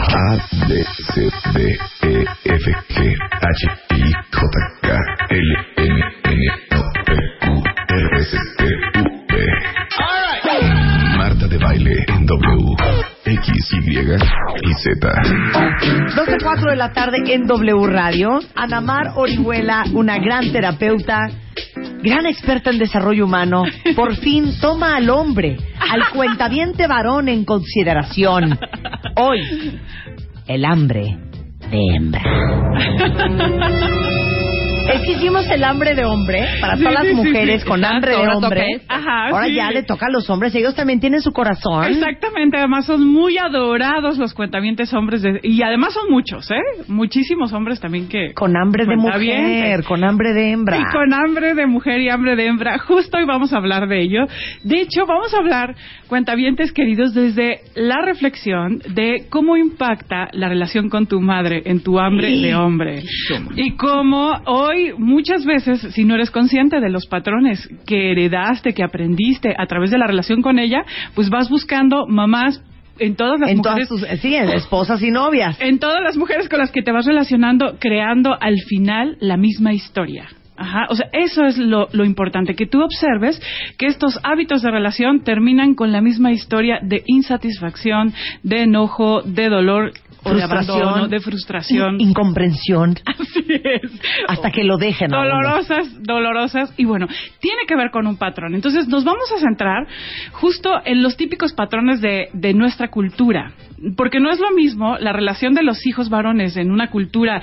A, B, C, D, E, F, G, H, I, J, K, L, M, N, O, P, Q, R, S, T, U, V. Marta de baile en W, X, Y y Z. 12.04 de la tarde en W Radio. Anamar Orihuela, una gran terapeuta, gran experta en desarrollo humano, por fin toma al hombre, al cuentaviente varón en consideración. Hoy, el hambre de hembra. Es que hicimos el hambre de hombre para todas sí, las sí, mujeres sí. con hambre de Ahora hombre. toca- Ajá, Ahora sí. ya le toca a los hombres. Ellos también tienen su corazón. Exactamente, además son muy adorados los cuentavientes hombres de- y además son muchos, ¿eh? Muchísimos hombres también que Con hambre de Cuentavientes. mujer, con hambre de hembra. Y con hambre de mujer y hambre de hembra. Justo hoy vamos a hablar de ello. De hecho, vamos a hablar, cuentavientes queridos, desde la reflexión de cómo impacta la relación con tu madre en tu hambre Sí. de hombre. Y cómo hoy, muchas veces, si no eres consciente de los patrones que heredaste, que aprendiste a través de la relación con ella, pues vas buscando mamás en todas las en mujeres todas sus, sí, en esposas y novias. en todas las mujeres con las que te vas relacionando, creando al final la misma historia. Ajá, o sea, eso es lo, lo importante, que tú observes que estos hábitos de relación terminan con la misma historia de insatisfacción, de enojo, de dolor, o de Frustración. abandono, de frustración. In- incomprensión. Así es. Hasta que lo dejen. Dolorosas, dolorosas. Y bueno, tiene que ver con un patrón. Entonces nos vamos a centrar justo en los típicos patrones de, de nuestra cultura. Porque no es lo mismo la relación de los hijos varones en una cultura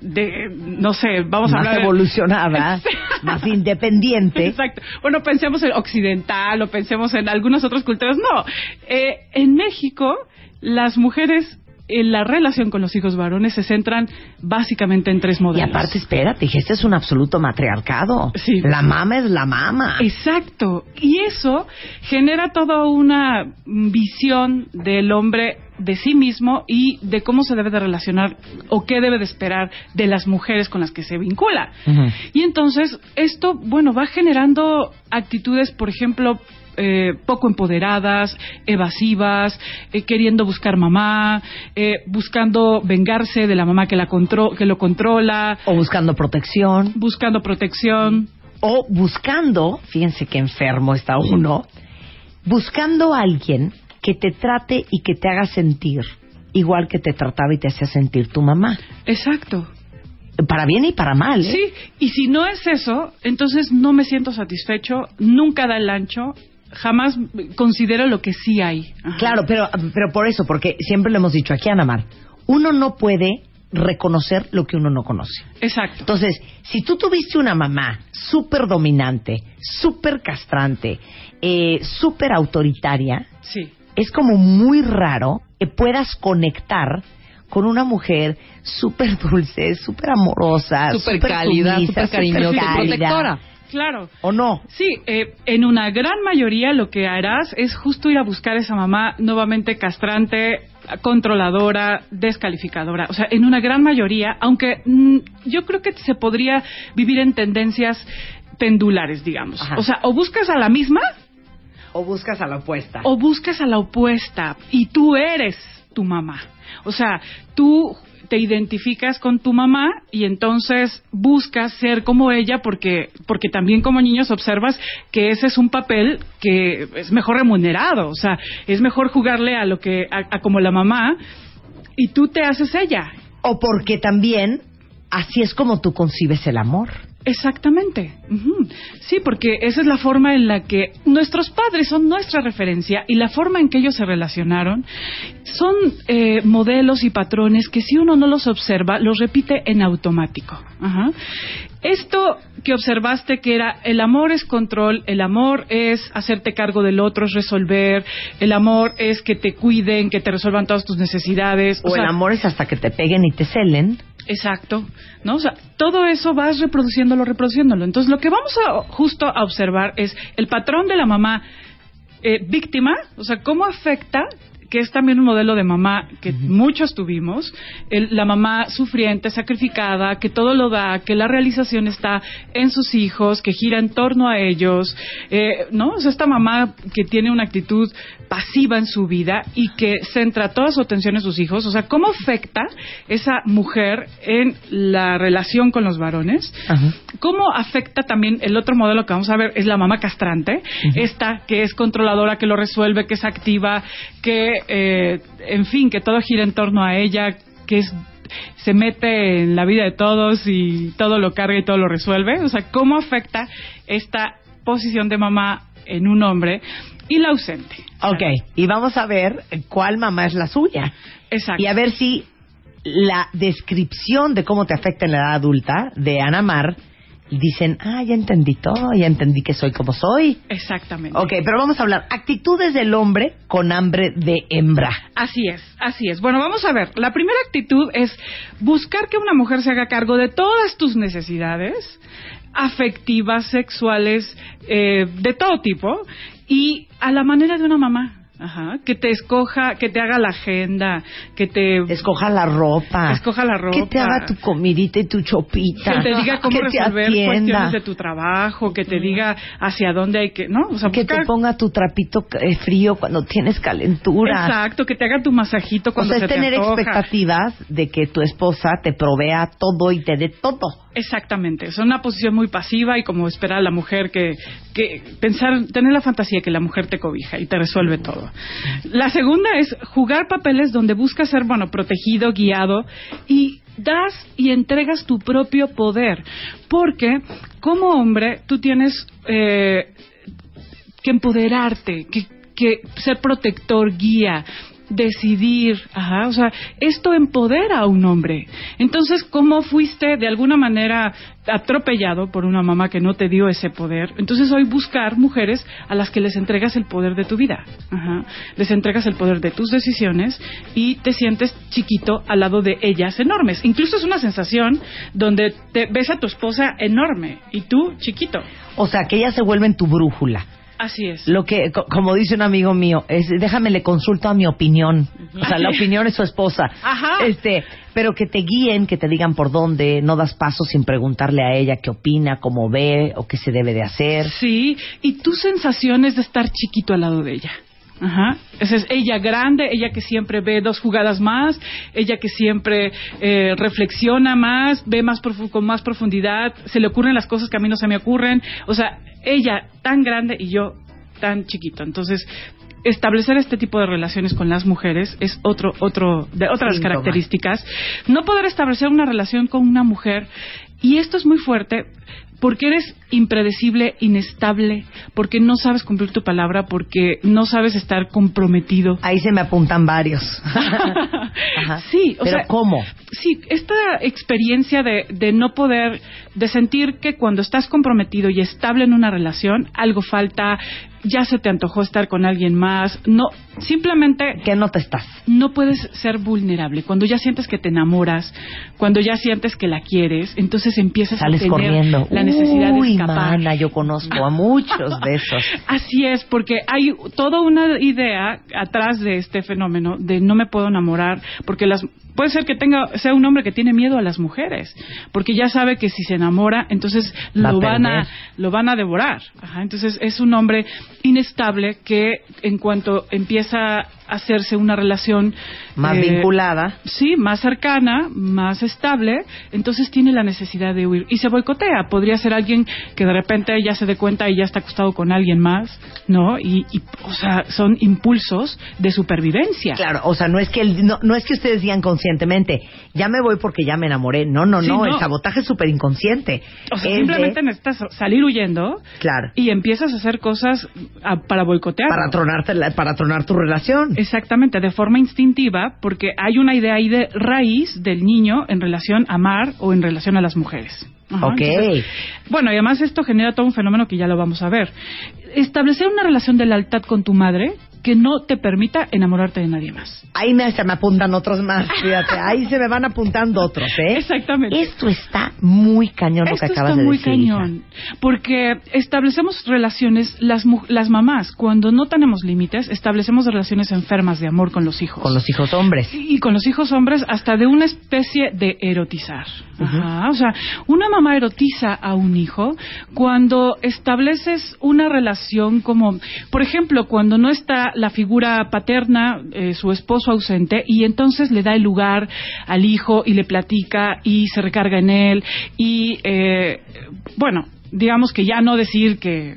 de, no sé, vamos a más hablar evolucionada, más independiente. Exacto. Bueno, pensemos en occidental o pensemos en algunas otras culturas. No. Eh, en México, las mujeres en la relación con los hijos varones se centran básicamente en tres Y modelos. aparte, espérate, este es un absoluto matriarcado. Sí. La mama es la mama. Exacto. Y eso genera toda una visión del hombre de sí mismo y de cómo se debe de relacionar o qué debe de esperar de las mujeres con las que se vincula. Y entonces esto, bueno, va generando actitudes, por ejemplo, eh, poco empoderadas, evasivas, eh, queriendo buscar mamá, eh, buscando vengarse de la mamá que, la contro- que lo controla, O buscando protección. buscando protección. O buscando, fíjense qué enfermo está uno, buscando a alguien que te trate y que te haga sentir igual que te trataba y te hacía sentir tu mamá. Exacto. Para bien y para mal. ¿eh? Sí, y si no es eso, entonces no me siento satisfecho, nunca da el ancho, jamás considero lo que sí hay. Ajá. Claro, pero, pero por eso, porque siempre lo hemos dicho aquí, Anamar, uno no puede reconocer lo que uno no conoce. Exacto. Entonces, si tú tuviste una mamá súper dominante, súper castrante, eh, súper autoritaria, Sí. es como muy raro que puedas conectar con una mujer súper dulce, súper amorosa, Súper súper cálida, súper cariñosa y cálida. protectora. Claro. ¿O no? Sí, eh, en una gran mayoría lo que harás es justo ir a buscar a esa mamá nuevamente castrante, controladora, descalificadora. O sea, en una gran mayoría, aunque mm, yo creo que se podría vivir en tendencias pendulares, digamos. Ajá. O sea, o buscas a la misma O buscas a la opuesta. o buscas a la opuesta y tú eres tu mamá. O sea, tú te identificas con tu mamá y entonces buscas ser como ella porque porque también como niños observas que ese es un papel que es mejor remunerado, o sea, es mejor jugarle a lo que a, a como la mamá y tú te haces ella. O porque también así es como tú concibes el amor. Exactamente. Ujú. Sí, porque esa es la forma en la que nuestros padres son nuestra referencia y la forma en que ellos se relacionaron son eh, modelos y patrones que si uno no los observa, los repite en automático. Ajá. Esto que observaste que era el amor es control, el amor es hacerte cargo del otro, es resolver, el amor es que te cuiden, que te resuelvan todas tus necesidades. O, el sea, amor es hasta que te peguen y te celen. Exacto, ¿no? O sea, todo eso vas reproduciéndolo, reproduciéndolo. Entonces, lo que vamos a justo a observar es el patrón de la mamá eh, víctima, o sea, cómo afecta que es también un modelo de mamá que muchos tuvimos, el- la mamá sufriente, sacrificada, que todo lo da, que la realización está en sus hijos, que gira en torno a ellos, eh, ¿no? O sea, esta mamá que tiene una actitud pasiva en su vida y que centra toda su atención en sus hijos, o sea, ¿cómo afecta esa mujer en la relación con los varones? ¿Cómo afecta también el otro modelo que vamos a ver? Es la mamá castrante, esta que es controladora, que lo resuelve, que es activa, que, eh, en fin, que todo gira en torno a ella, que es se mete en la vida de todos y todo lo carga y todo lo resuelve. O sea, ¿cómo afecta esta posición de mamá en un hombre y la ausente? Ok, y vamos a ver cuál mamá es la suya. Exacto. Y a ver si la descripción de cómo te afecta en la edad adulta de Ana Mar dicen, ah, ya entendí todo, ya entendí que soy como soy. Exactamente. Ok, pero vamos a hablar actitudes del hombre con hambre de hembra. Así es, así es. Bueno, vamos a ver. La primera actitud es buscar que una mujer se haga cargo de todas tus necesidades afectivas, sexuales, eh, de todo tipo, y a la manera de una mamá. Ajá, que te escoja, que te haga la agenda, que te Escoja la ropa. Escoja la ropa. Que te haga tu comidita y tu chopita. que te diga cómo que te resolver cuestiones de tu trabajo, que te diga hacia dónde hay que, ¿no? O sea, Que te buscar- ponga tu trapito eh, frío cuando tienes calentura. Exacto, que te haga tu masajito O cuando sea, es se te tener antoja. expectativas de que tu esposa te provea todo y te dé todo. Exactamente, es una posición muy pasiva y como espera la mujer que, que pensar, tener la fantasía que la mujer te cobija y te resuelve todo. La segunda es jugar papeles donde buscas ser, bueno, protegido, guiado y das y entregas tu propio poder, porque como hombre tú tienes eh, que empoderarte, que, que ser protector, guía, decidir, ajá, o sea, esto empodera a un hombre. Entonces, ¿cómo fuiste de alguna manera atropellado por una mamá que no te dio ese poder? Entonces, hoy buscar mujeres a las que les entregas el poder de tu vida, ajá, les entregas el poder de tus decisiones y te sientes chiquito al lado de ellas enormes. Incluso es una sensación donde te ves a tu esposa enorme y tú chiquito. O sea, que ellas se vuelven tu brújula. Así es. Lo que, co- como dice un amigo mío, es déjame le consulto a mi opinión. O sea, la opinión es su esposa. Ajá. Este, pero que te guíen, que te digan por dónde, no das paso sin preguntarle a ella qué opina, cómo ve o qué se debe de hacer. Sí, y tu sensación es de estar chiquito al lado de ella. Ajá. Esa es ella grande, ella que siempre ve dos jugadas más, ella que siempre eh, reflexiona más, ve más profu- con más profundidad, se le ocurren las cosas que a mí no se me ocurren. O sea, ella tan grande y yo tan chiquito. Entonces, establecer este tipo de relaciones con las mujeres es otro, otro, de otras Síntoma. características. No poder establecer una relación con una mujer, y esto es muy fuerte, porque eres impredecible, inestable, porque no sabes cumplir tu palabra, porque no sabes estar comprometido. Ahí se me apuntan varios. Ajá. Sí, o pero sea, ¿cómo? Sí, esta experiencia de, de no poder, de sentir que cuando estás comprometido y estable en una relación, algo falta, ya se te antojó estar con alguien más, no, simplemente ¿Qué no te estás? no puedes ser vulnerable. Cuando ya sientes que te enamoras, cuando ya sientes que la quieres, entonces empiezas Sales a tener corriendo. la necesidad Uy, de escapar. mana, yo conozco a muchos de esos. Así es, porque hay toda una idea atrás de este fenómeno de no me puedo enamorar, porque las puede ser que tenga sea un hombre que tiene miedo a las mujeres, porque ya sabe que si se enamora, entonces Va a lo van a lo van a devorar. Ajá, entonces es un hombre inestable que en cuanto empieza a hacerse una relación Más eh, vinculada. Sí, más cercana, más estable, entonces tiene la necesidad de huir y se boicotea. Podría ser alguien que de repente ya se dé cuenta y ya está acostado con alguien más, ¿no? Y, y, o sea, son impulsos de supervivencia. Claro, o sea, no es que el- no, no es que ustedes digan conscientemente, ya me voy porque ya me enamoré. No, no, Sí, no, el sabotaje es súper inconsciente. O sea, Es de- simplemente necesitas salir huyendo claro, y empiezas a hacer cosas a- para boicotear. para tronarte la- para tronar tu relación. Exactamente, de forma instintiva, porque hay una idea ahí de raíz del niño en relación a amar o en relación a las mujeres. Ajá, Ok. entonces, bueno, y además esto genera todo un fenómeno que ya lo vamos a ver. Establecer una relación de lealtad con tu madre que no te permita enamorarte de nadie más. Ahí me, se me apuntan otros más, fíjate. Ahí se me van apuntando otros, ¿eh? Exactamente. Esto está muy cañón lo que Esto acabas está de muy decir. cañón, porque establecemos relaciones, las, las mamás, cuando no tenemos límites, establecemos relaciones enfermas de amor con los hijos. Con los hijos hombres. y con los hijos hombres hasta de una especie de erotizar. Ajá. O sea, una mamá erotiza a un hijo cuando estableces una relación como, por ejemplo, cuando no está la figura paterna, eh, su esposo ausente, y entonces le da el lugar al hijo y le platica y se recarga en él y, eh, bueno, digamos que ya no decir que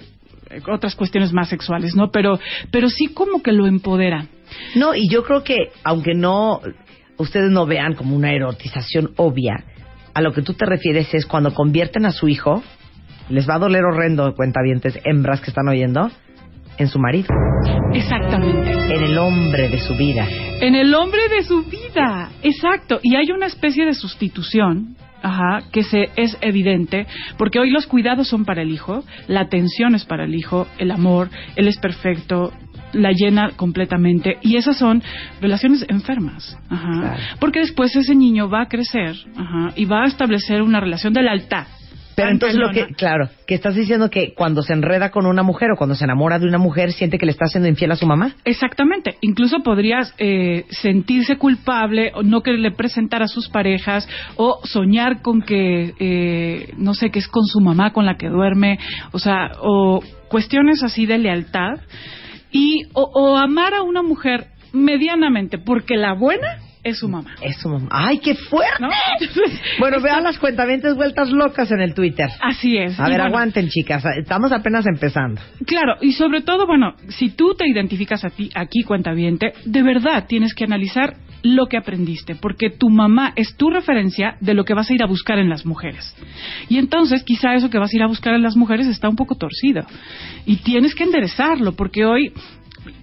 otras cuestiones más sexuales, ¿no? Pero, pero sí como que lo empodera. No, y yo creo que, aunque no, ustedes no vean como una erotización obvia, a lo que tú te refieres es cuando convierten a su hijo, les va a doler horrendo, cuentavientes, hembras que están oyendo, en su marido, Exactamente. en el hombre de su vida. En el hombre de su vida, exacto. Y hay una especie de sustitución, ajá, que se es evidente, porque hoy los cuidados son para el hijo, la atención es para el hijo, el amor, él es perfecto, la llena completamente y esas son relaciones enfermas, ajá, Claro. porque después ese niño va a crecer, ajá, y va a establecer una relación de lealtad. Pero Tan entonces lo que, claro, que estás diciendo que cuando se enreda con una mujer o cuando se enamora de una mujer, siente que le está haciendo infiel a su mamá. Exactamente. Incluso podrías eh, sentirse culpable o no quererle presentar a sus parejas o soñar con que, eh, no sé, que es con su mamá con la que duerme, o sea, o cuestiones así de lealtad. Y, o, o amar a una mujer medianamente, porque la buena es su mamá. Es su mamá. ¡Ay, qué fuerte! ¿no? Bueno, vean las cuentavientes vueltas locas en el Twitter. Así es. A ver, bueno, aguanten, chicas. Estamos apenas empezando. Claro, y sobre todo, bueno, si tú te identificas a ti aquí, cuentaviente, de verdad tienes que analizar lo que aprendiste, porque tu mamá es tu referencia de lo que vas a ir a buscar en las mujeres. Y entonces, quizá eso que vas a ir a buscar en las mujeres está un poco torcido. Y tienes que enderezarlo, porque hoy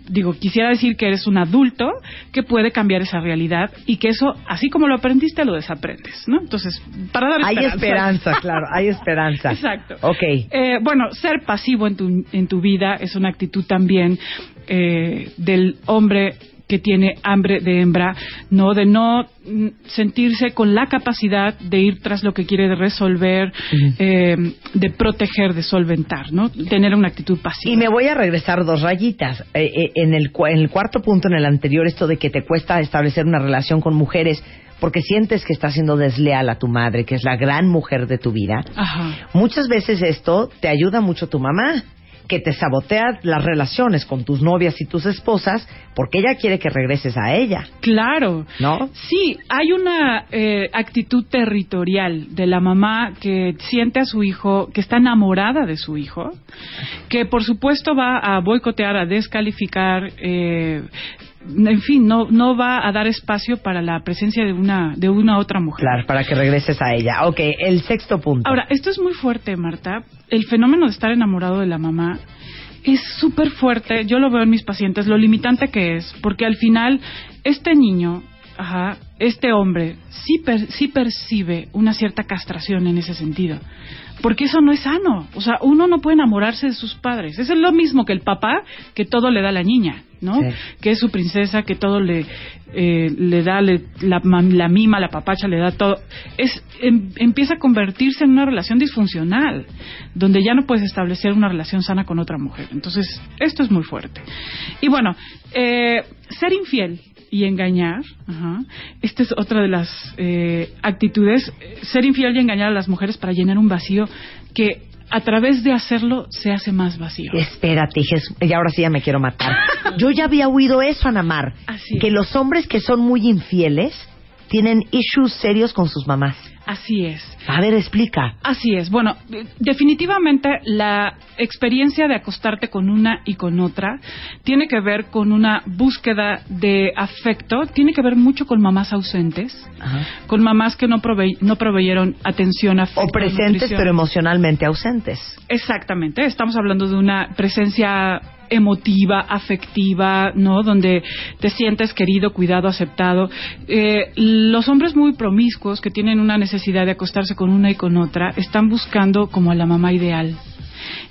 digo, quisiera decir que eres un adulto que puede cambiar esa realidad y que eso, así como lo aprendiste, lo desaprendes, ¿no? Entonces, para dar Hay esperanza. esperanza, claro, hay esperanza. Exacto. Ok. Eh, bueno, ser pasivo en tu, en tu vida es una actitud también eh, del hombre que tiene hambre de hembra, no de no mm, sentirse con la capacidad de ir tras lo que quiere de resolver, eh, de proteger, de solventar, ¿no? Tener una actitud pasiva. Y me voy a regresar dos rayitas. Eh, eh, en, el, en el cuarto punto, en el anterior, esto de que te cuesta establecer una relación con mujeres porque sientes que estás siendo desleal a tu madre, que es la gran mujer de tu vida. Ajá. Muchas veces esto te ayuda mucho tu mamá, que te sabotea las relaciones con tus novias y tus esposas porque ella quiere que regreses a ella, Claro. ¿no? Sí, hay una eh, actitud territorial de la mamá que siente a su hijo, que está enamorada de su hijo, que por supuesto va a boicotear, a descalificar, eh, en fin, no, no va a dar espacio para la presencia de una, de una otra mujer. Claro, para que regreses a ella. Ok, el sexto punto. Ahora, esto es muy fuerte, Marta. El fenómeno de estar enamorado de la mamá es súper fuerte. Yo lo veo en mis pacientes, lo limitante que es, porque al final este niño, ajá, este hombre, sí, per- sí percibe una cierta castración en ese sentido. Porque eso no es sano. O sea, uno no puede enamorarse de sus padres. Eso es lo mismo que el papá que todo le da a la niña, ¿no? Sí. Que es su princesa, que todo le, eh, le da, le- la, la mima, la papacha, le da todo. Es, em- empieza a convertirse en una relación disfuncional, donde ya no puedes establecer una relación sana con otra mujer. Entonces, esto es muy fuerte. Y bueno, eh, ser infiel y engañar, ajá, esta es otra de las eh, actitudes, ser infiel y engañar a las mujeres para llenar un vacío que a través de hacerlo se hace más vacío. Espérate, Jesús, y ahora sí ya me quiero matar. Yo ya había oído eso, Anamar, Así que es. los hombres que son muy infieles tienen issues serios con sus mamás. Así es. A ver, explica. Así es. Bueno, definitivamente la experiencia de acostarte con una y con otra tiene que ver con una búsqueda de afecto, tiene que ver mucho con mamás ausentes, Ajá. con mamás que no, prove- no proveyeron atención, afecto, O presentes, nutrición. pero emocionalmente ausentes. Exactamente, estamos hablando de una presencia emotiva, afectiva, ¿no? Donde te sientes querido, cuidado, aceptado. Eh, los hombres muy promiscuos que tienen una necesidad de acostarse con una y con otra están buscando como a la mamá ideal.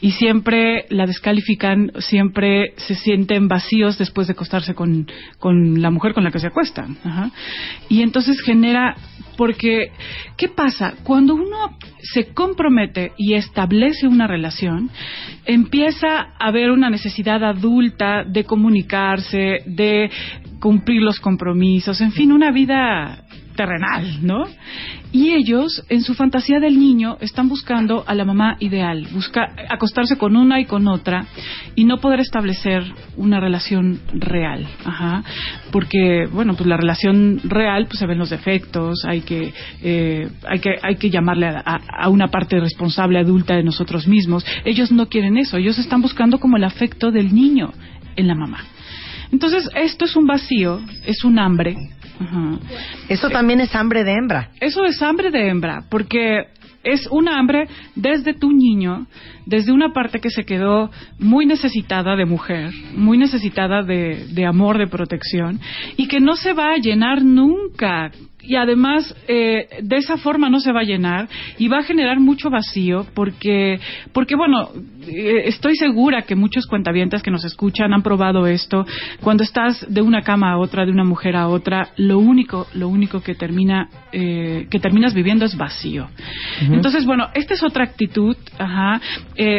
Y siempre la descalifican, siempre se sienten vacíos después de acostarse con, con la mujer con la que se acuestan. Ajá. Y entonces genera, porque, ¿qué pasa? Cuando uno se compromete y establece una relación, empieza a haber una necesidad adulta de comunicarse, de cumplir los compromisos, en fin, una vida terrenal, ¿no? Y ellos, en su fantasía del niño, están buscando a la mamá ideal, busca acostarse con una y con otra y no poder establecer una relación real, ajá, porque bueno, pues la relación real, pues se ven los defectos, hay que eh, hay que hay que llamarle a, a, una parte responsable adulta de nosotros mismos. Ellos no quieren eso, ellos están buscando como el afecto del niño en la mamá. Entonces, esto es un vacío, es un hambre eso también es hambre de hembra. Eso es hambre de hembra, porque es un hambre desde tu niño, desde una parte que se quedó muy necesitada de mujer, muy necesitada de, de amor, de protección, y que no se va a llenar nunca y además eh, de esa forma no se va a llenar y va a generar mucho vacío porque porque bueno eh, estoy segura que muchos cuentavientes que nos escuchan han probado esto. Cuando estás de una cama a otra de una mujer a otra lo único lo único que termina eh, que terminas viviendo es vacío. Entonces bueno esta es otra actitud ajá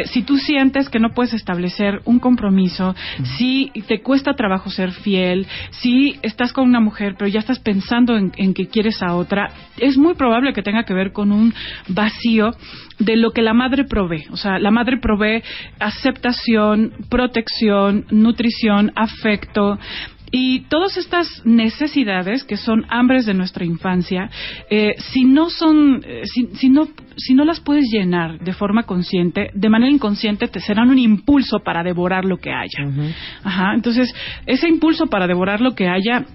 si tú sientes que no puedes establecer un compromiso si te cuesta trabajo ser fiel si estás con una mujer pero ya estás pensando en, en que quieres a otra, es muy probable que tenga que ver con un vacío de lo que la madre provee. O sea, la madre provee aceptación, protección, nutrición, afecto, y todas estas necesidades, que son hambres de nuestra infancia, eh, si no son, eh, si, no, si no las puedes llenar de forma consciente, de manera inconsciente te serán un impulso para devorar lo que haya. Ajá. Entonces, ese impulso para devorar lo que haya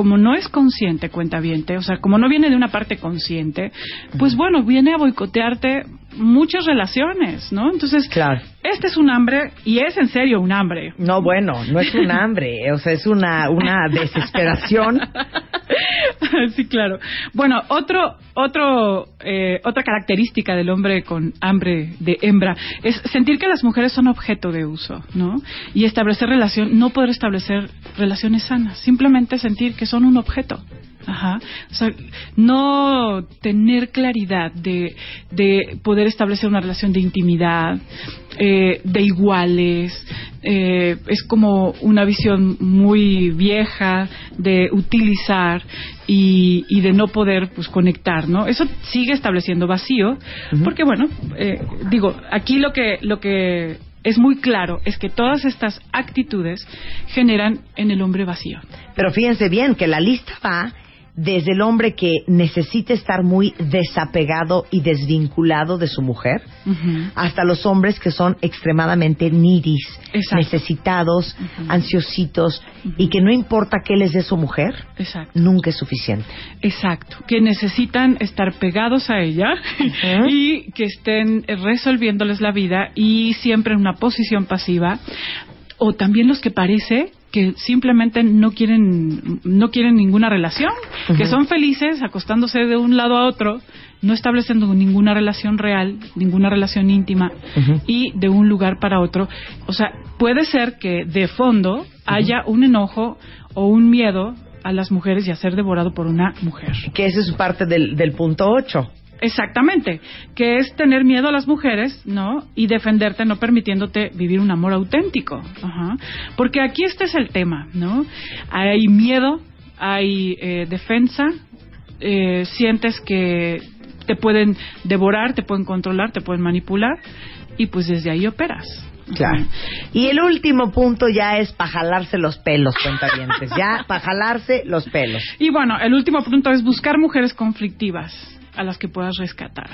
como no es consciente, cuenta viente, o sea, como no viene de una parte consciente, pues bueno, viene a boicotearte muchas relaciones, ¿no? Entonces, claro. este es un hambre y es en serio un hambre. No, bueno, no es un hambre, o sea, es una, una desesperación. sí, claro. Bueno, otro, otro, eh, otra característica del hombre con hambre de hembra es sentir que las mujeres son objeto de uso, ¿no? Y establecer relación, no poder establecer relaciones sanas, simplemente sentir que son un objeto. Ajá. O sea, no tener claridad de, de poder establecer una relación de intimidad, eh, de iguales, eh, es como una visión muy vieja de utilizar y, y, de no poder pues conectar, ¿no? Eso sigue estableciendo vacío, porque bueno, eh, digo, aquí lo que lo que es muy claro es que todas estas actitudes generan en el hombre vacío. Pero fíjense bien que la lista va desde el hombre que necesita estar muy desapegado y desvinculado de su mujer, hasta los hombres que son extremadamente nidis, necesitados, ansiositos, y que no importa qué les dé su mujer, nunca es suficiente. Exacto, que necesitan estar pegados a ella y que estén resolviéndoles la vida y siempre en una posición pasiva, o también los que parece que simplemente no quieren no quieren ninguna relación, que son felices acostándose de un lado a otro, no estableciendo ninguna relación real, ninguna relación íntima y de un lugar para otro. O sea, puede ser que de fondo haya un enojo o un miedo a las mujeres y a ser devorado por una mujer. Que esa es parte del, del punto 8. Exactamente, que es tener miedo a las mujeres, ¿no? Y defenderte no permitiéndote vivir un amor auténtico. Ajá. Porque aquí este es el tema, ¿no? Hay miedo, hay eh, defensa, eh, sientes que te pueden devorar, te pueden controlar, te pueden manipular y pues desde ahí operas. Claro. Y el último punto ya es para jalarse los pelos, cuentavientes. Ya, para jalarse los pelos. Y bueno, el último punto es buscar mujeres conflictivas a las que puedas rescatar.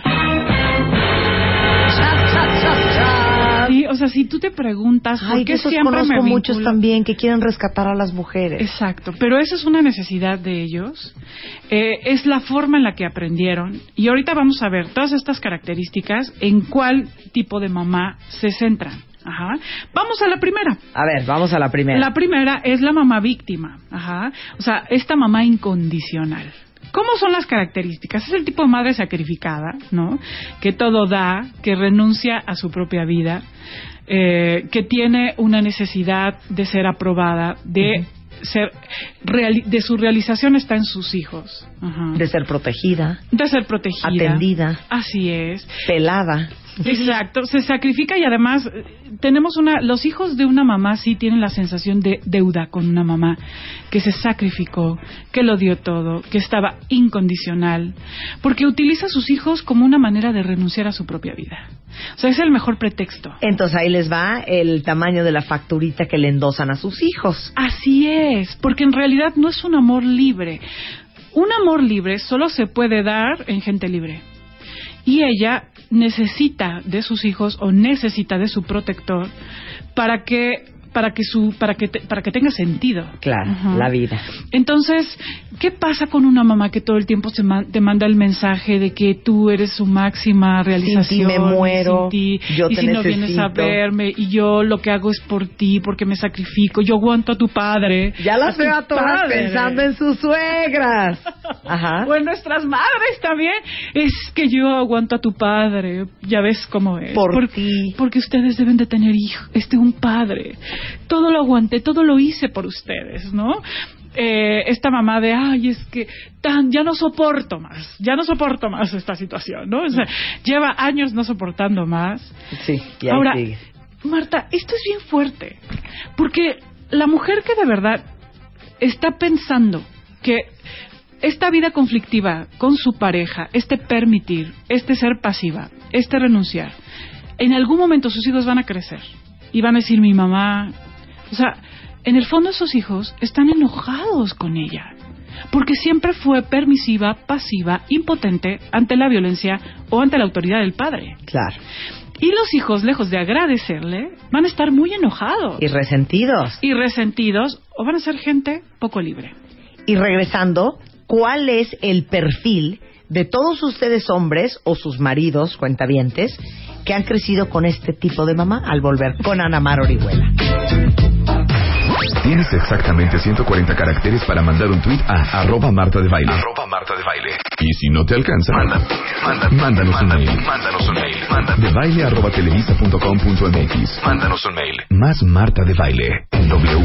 Sí, o sea, si tú te preguntas por qué siempre conozco muchos también que quieren rescatar a las mujeres. Exacto, pero esa es una necesidad de ellos. Eh, es la forma en la que aprendieron. Y ahorita vamos a ver todas estas características en cuál tipo de mamá se centran. Ajá. Vamos a la primera. A ver, vamos a la primera. La primera es la mamá víctima. Ajá. O sea, esta mamá incondicional ¿Cómo son las características? Es el tipo de madre sacrificada, ¿no? Que todo da, que renuncia a su propia vida, eh, que tiene una necesidad de ser aprobada, de ser de su realización está en sus hijos. De ser protegida. De ser protegida. Atendida. Así es. Pelada. Exacto, se sacrifica y además eh, tenemos una, los hijos de una mamá sí tienen la sensación de deuda con una mamá que se sacrificó, que lo dio todo, que estaba incondicional, porque utiliza a sus hijos como una manera de renunciar a su propia vida. O sea, es el mejor pretexto. Entonces ahí les va el tamaño de la facturita que le endosan a sus hijos. Así es, porque en realidad no es un amor libre. Un amor libre solo se puede dar en gente libre. Y ella necesita de sus hijos o necesita de su protector para que para que su para que para que tenga sentido. Claro la vida. Entonces qué pasa con una mamá que todo el tiempo se te manda el mensaje de que tú eres su máxima realización sin ti me muero y si no vienes a verme y yo lo que hago es por ti porque me sacrifico yo aguanto a tu padre ya las veo a todas pensando en sus suegras. Ajá. o en nuestras madres también. Es que yo aguanto a tu padre ya ves cómo es. Por ti. porque ustedes deben de tener hijo este un padre todo lo aguanté, todo lo hice por ustedes, ¿no? Eh, esta mamá de, ay, es que tan, ya no soporto más, ya no soporto más esta situación, ¿no? O sea, lleva años no soportando más. Sí, y Ahora, Marta, esto es bien fuerte, porque la mujer que de verdad está pensando que esta vida conflictiva con su pareja, este permitir, este ser pasiva, este renunciar, en algún momento sus hijos van a crecer y van a decir mi mamá, o sea, en el fondo esos hijos están enojados con ella, porque siempre fue permisiva, pasiva, impotente ante la violencia o ante la autoridad del padre. Claro. Y los hijos, lejos de agradecerle, van a estar muy enojados. Y resentidos. Y resentidos, o van a ser gente poco libre. Y regresando, ¿cuál es el perfil de todos ustedes hombres o sus maridos, cuentavientes, que han crecido con este tipo de mamá al volver con Ana Mar Orihuela. Tienes exactamente 140 caracteres para mandar un tweet a arroba Marta de Baile. Marta de Baile. Y si no te alcanza, mándanos, un mail. Mándanos un mail. De baile arroba televisa.com.mx. Mándanos un mail. Más Marta de Baile en W.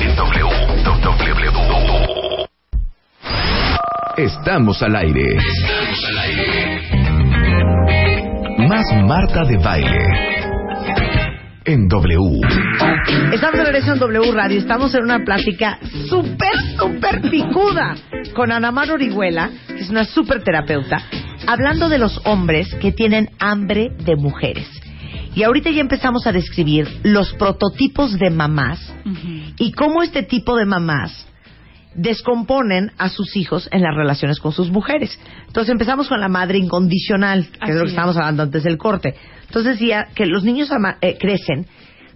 Estamos al aire. Estamos al aire. Más Marta de Baile. En W. Estamos de regreso en W Radio. Estamos en una plática súper, súper picuda con Ana Mar Orihuela, que es una súper terapeuta, hablando de los hombres que tienen hambre de mujeres. Y ahorita ya empezamos a describir los prototipos de mamás y cómo este tipo de mamás descomponen a sus hijos en las relaciones con sus mujeres. Entonces empezamos con la madre incondicional, que es lo que estábamos hablando antes del corte. Entonces decía que los niños eh, crecen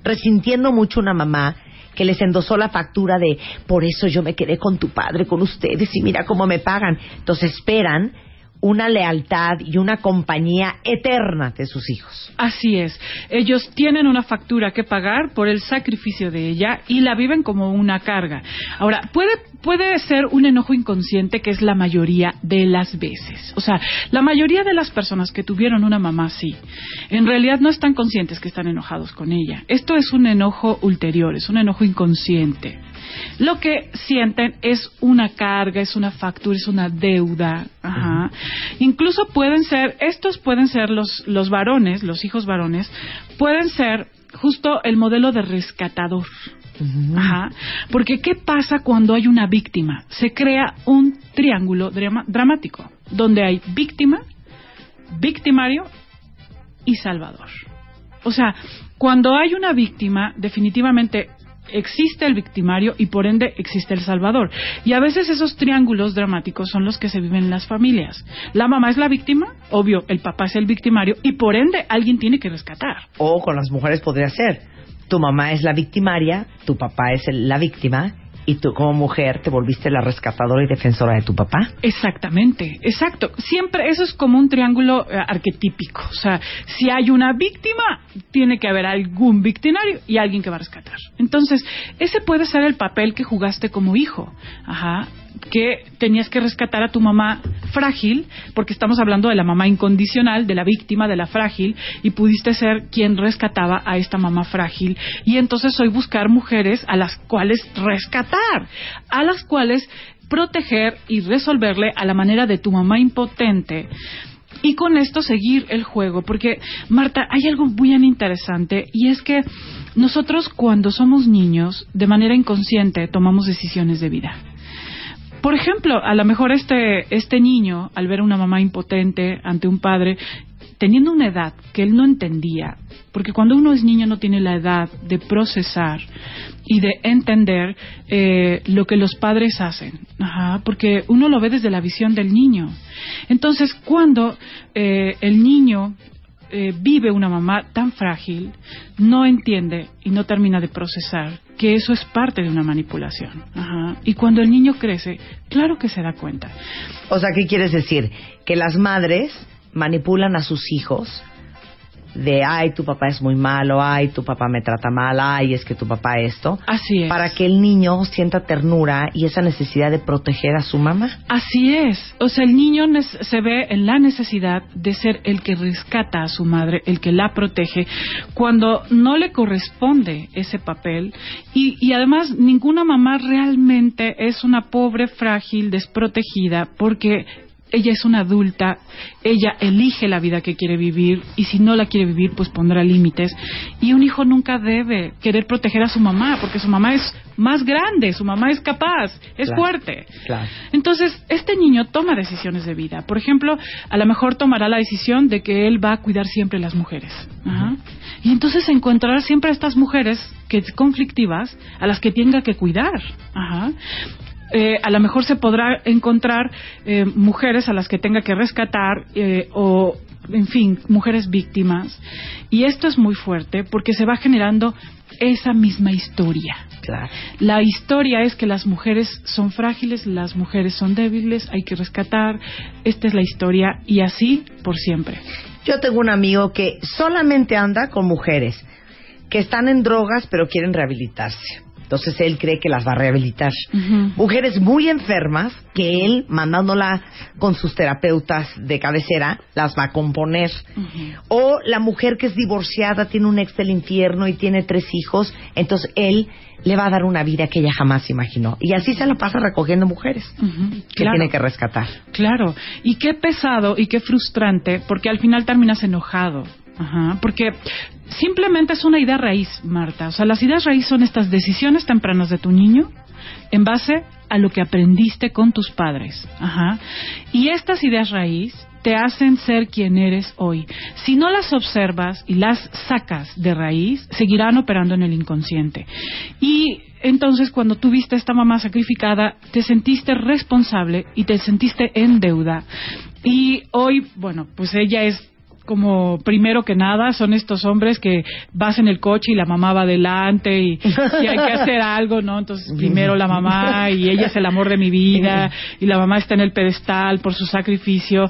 resintiendo mucho una mamá que les endosó la factura de por eso yo me quedé con tu padre, con ustedes y mira cómo me pagan. Entonces esperan una lealtad y una compañía eterna de sus hijos. Así es. Ellos tienen una factura que pagar por el sacrificio de ella y la viven como una carga. Ahora, puede, puede ser un enojo inconsciente que es la mayoría de las veces. O sea, la mayoría de las personas que tuvieron una mamá sí, en realidad no están conscientes que están enojados con ella. Esto es un enojo ulterior, es un enojo inconsciente. Lo que sienten es una carga, es una factura, es una deuda. Ajá. Incluso pueden ser, estos pueden ser los, los varones, los hijos varones, pueden ser justo el modelo de rescatador. Ajá. Porque ¿qué pasa cuando hay una víctima? Se crea un triángulo dramático, donde hay víctima, victimario y salvador. O sea, cuando hay una víctima, definitivamente existe el victimario y por ende existe el salvador. Y a veces esos triángulos dramáticos son los que se viven en las familias. La mamá es la víctima, obvio, el papá es el victimario y por ende alguien tiene que rescatar. O con las mujeres podría ser, tu mamá es la victimaria, tu papá es la víctima y tú como mujer te volviste la rescatadora y defensora de tu papá. Exactamente, exacto. Siempre eso es como un triángulo eh, arquetípico. O sea, si hay una víctima, tiene que haber algún victimario y alguien que va a rescatar. Entonces, ese puede ser el papel que jugaste como hijo. Ajá que tenías que rescatar a tu mamá frágil, porque estamos hablando de la mamá incondicional, de la víctima, de la frágil, y pudiste ser quien rescataba a esta mamá frágil. Y entonces hoy buscar mujeres a las cuales rescatar, a las cuales proteger y resolverle a la manera de tu mamá impotente. Y con esto seguir el juego, porque Marta, hay algo bien interesante y es que nosotros cuando somos niños, de manera inconsciente, tomamos decisiones de vida. Por ejemplo, a lo mejor este, este niño, al ver a una mamá impotente ante un padre, teniendo una edad que él no entendía, porque cuando uno es niño no tiene la edad de procesar y de entender eh, lo que los padres hacen, porque uno lo ve desde la visión del niño. Entonces, cuando eh, el niño eh, vive una mamá tan frágil, no entiende y no termina de procesar que eso es parte de una manipulación. Y cuando el niño crece, claro que se da cuenta. O sea, ¿qué quieres decir? Que las madres manipulan a sus hijos de ay tu papá es muy malo, ay tu papá me trata mal, ay es que tu papá esto. Así es. Para que el niño sienta ternura y esa necesidad de proteger a su mamá. Así es. O sea, el niño se ve en la necesidad de ser el que rescata a su madre, el que la protege, cuando no le corresponde ese papel y, y además ninguna mamá realmente es una pobre, frágil, desprotegida porque ella es una adulta, ella elige la vida que quiere vivir y si no la quiere vivir, pues pondrá límites. Y un hijo nunca debe querer proteger a su mamá porque su mamá es más grande, su mamá es capaz, es fuerte. Entonces, este niño toma decisiones de vida. Por ejemplo, a lo mejor tomará la decisión de que él va a cuidar siempre a las mujeres. Y entonces encontrará siempre a estas mujeres que conflictivas a las que tenga que cuidar. Ajá. Eh, a lo mejor se podrá encontrar eh, mujeres a las que tenga que rescatar eh, o, en fin, mujeres víctimas. Y esto es muy fuerte porque se va generando esa misma historia. La historia es que las mujeres son frágiles, las mujeres son débiles, hay que rescatar. Esta es la historia y así por siempre. Yo tengo un amigo que solamente anda con mujeres que están en drogas pero quieren rehabilitarse entonces él cree que las va a rehabilitar. Mujeres muy enfermas que él, mandándola con sus terapeutas de cabecera, las va a componer. O la mujer que es divorciada, tiene un ex del infierno y tiene tres hijos, entonces él le va a dar una vida que ella jamás imaginó. Y así se la pasa recogiendo mujeres que tiene que rescatar. Claro, y qué pesado y qué frustrante, porque al final terminas enojado. Ajá, porque simplemente es una idea raíz, Marta. O sea, las ideas raíz son estas decisiones tempranas de tu niño en base a lo que aprendiste con tus padres. Ajá. Y estas ideas raíz te hacen ser quien eres hoy. Si no las observas y las sacas de raíz, seguirán operando en el inconsciente. Y entonces cuando tuviste esta mamá sacrificada, te sentiste responsable y te sentiste en deuda. Y hoy, bueno, pues ella es como primero que nada son estos hombres que vas en el coche y la mamá va adelante y si hay que hacer algo, ¿no? Entonces primero la mamá y ella es el amor de mi vida y la mamá está en el pedestal por su sacrificio.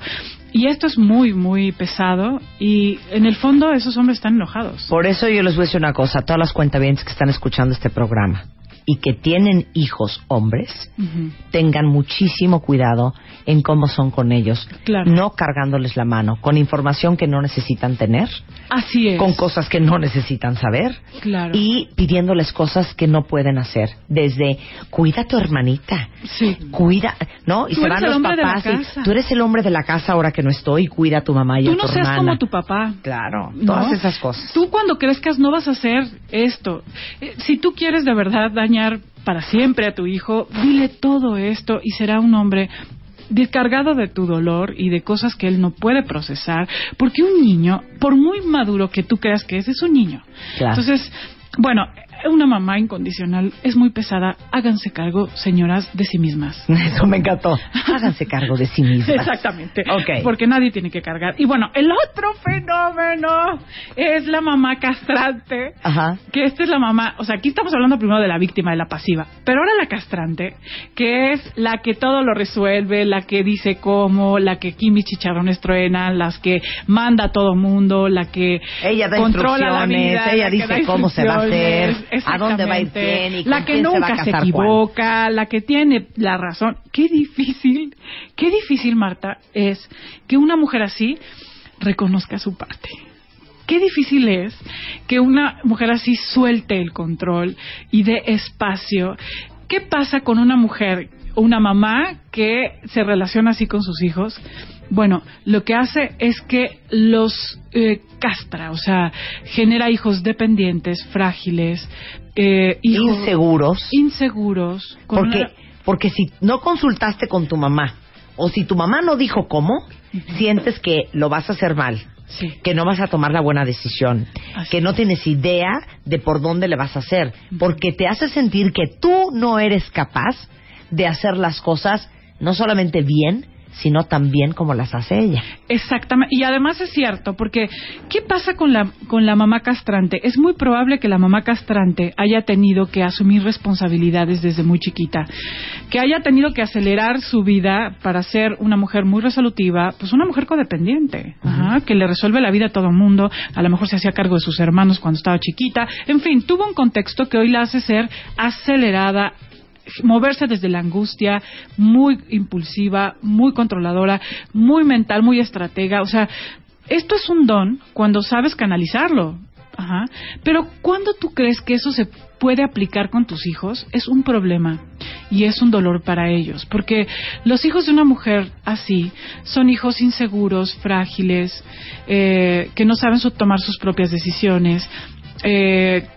Y esto es muy, muy pesado y en el fondo esos hombres están enojados. Por eso yo les voy a decir una cosa, todas las cuentavientes que están escuchando este programa y que tienen hijos hombres, tengan muchísimo cuidado en cómo son con ellos, no cargándoles la mano, con información que no necesitan tener, Así es. con cosas que no necesitan saber y pidiéndoles cosas que no pueden hacer, desde cuida a tu hermanita, sí. cuida, ¿no? Y se van los papás tú eres el hombre de la casa ahora que no estoy, cuida a tu mamá y tú a tu no seas como tu papá. Claro, todas esas cosas. Tú cuando crezcas no vas a hacer esto. Eh, si tú quieres de verdad para siempre a tu hijo, dile todo esto y será un hombre descargado de tu dolor y de cosas que él no puede procesar, porque un niño, por muy maduro que tú creas que es, es un niño. Entonces, bueno, una mamá incondicional es muy pesada. Háganse cargo, señoras, de sí mismas. Eso me encantó. Háganse cargo de sí mismas. Exactamente. Porque nadie tiene que cargar. Y bueno, el otro fenómeno es la mamá castrante. Ajá. Que esta es la mamá. O sea, aquí estamos hablando primero de la víctima, de la pasiva. Pero ahora la castrante, que es la que todo lo resuelve, la que dice cómo, la que aquí mis chicharrones truenan, las que manda a todo mundo, la que ella da controla la vida, ella dice cómo se va a hacer a dónde va a ir quién y la que quién se va a nunca se, equivoca, la que tiene la razón. Qué difícil, qué difícil, Marta, es que una mujer así reconozca su parte. Qué difícil es que una mujer así suelte el control y dé espacio. ¿Qué pasa con una mujer, una mamá que se relaciona así con sus hijos? Bueno, lo que hace es que los eh, castra, o sea, genera hijos dependientes, frágiles, eh, hijos Inseguros. inseguros. Porque, una- porque si no consultaste con tu mamá, o si tu mamá no dijo cómo, sientes que lo vas a hacer mal, Sí. que no vas a tomar la buena decisión, Así que no es. tienes idea de por dónde le vas a hacer, porque te hace sentir que tú no eres capaz de hacer las cosas no solamente bien, sino tan bien como las hace ella. Exactamente. Y además es cierto, porque ¿qué pasa con la, con la mamá castrante? Es muy probable que la mamá castrante haya tenido que asumir responsabilidades desde muy chiquita, que haya tenido que acelerar su vida para ser una mujer muy resolutiva, pues una mujer codependiente, ajá, que le resuelve la vida a todo el mundo, a lo mejor se hacía cargo de sus hermanos cuando estaba chiquita, en fin, tuvo un contexto que hoy la hace ser acelerada, moverse desde la angustia, muy impulsiva, muy controladora, muy mental, muy estratega. O sea, esto es un don cuando sabes canalizarlo. Ajá. Pero cuando tú crees que eso se puede aplicar con tus hijos, es un problema y es un dolor para ellos. Porque los hijos de una mujer así son hijos inseguros, frágiles, eh, que no saben tomar sus propias decisiones, eh,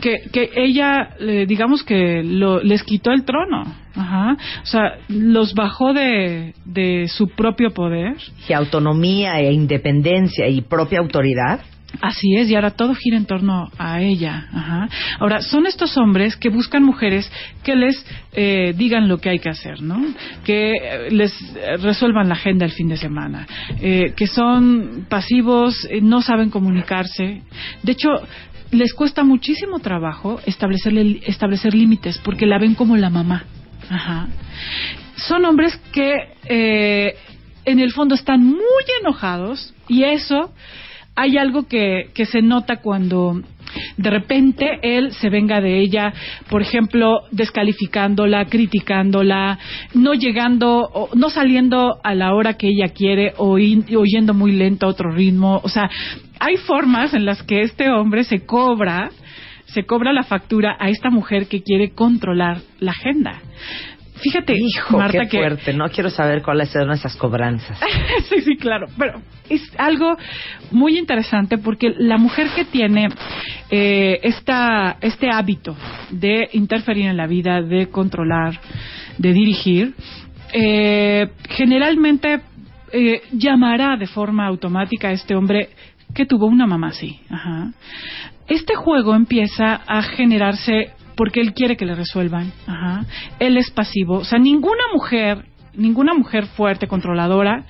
que, que ella, eh, digamos que lo- les quitó el trono, Ajá. o sea, los bajó de, de su propio poder. Y autonomía e independencia y propia autoridad. Así es, y ahora todo gira en torno a ella. Ajá. Ahora, son estos hombres que buscan mujeres que les eh, digan lo que hay que hacer, ¿no? Que eh, les eh, resuelvan la agenda el fin de semana, eh, que son pasivos, eh, no saben comunicarse. De hecho, les cuesta muchísimo trabajo establecerle, establecer límites porque la ven como la mamá. Ajá. Son hombres que eh, en el fondo están muy enojados y eso hay algo que, que se nota cuando de repente él se venga de ella, por ejemplo, descalificándola, criticándola, no llegando, no saliendo a la hora que ella quiere o, muy lento a otro ritmo. O sea, hay formas en las que este hombre se cobra, se cobra la factura a esta mujer que quiere controlar la agenda. Fíjate, Hijo, Marta, qué que fuerte. No quiero saber cuáles son esas cobranzas. sí, sí, claro. Pero es algo muy interesante porque la mujer que tiene eh, esta, este hábito de interferir en la vida, de controlar, de dirigir, eh, generalmente eh, llamará de forma automática a este hombre que tuvo una mamá así. Ajá. Este juego empieza a generarse porque él quiere que le resuelvan. Ajá. Él es pasivo. O sea, ninguna mujer, ninguna mujer fuerte, controladora,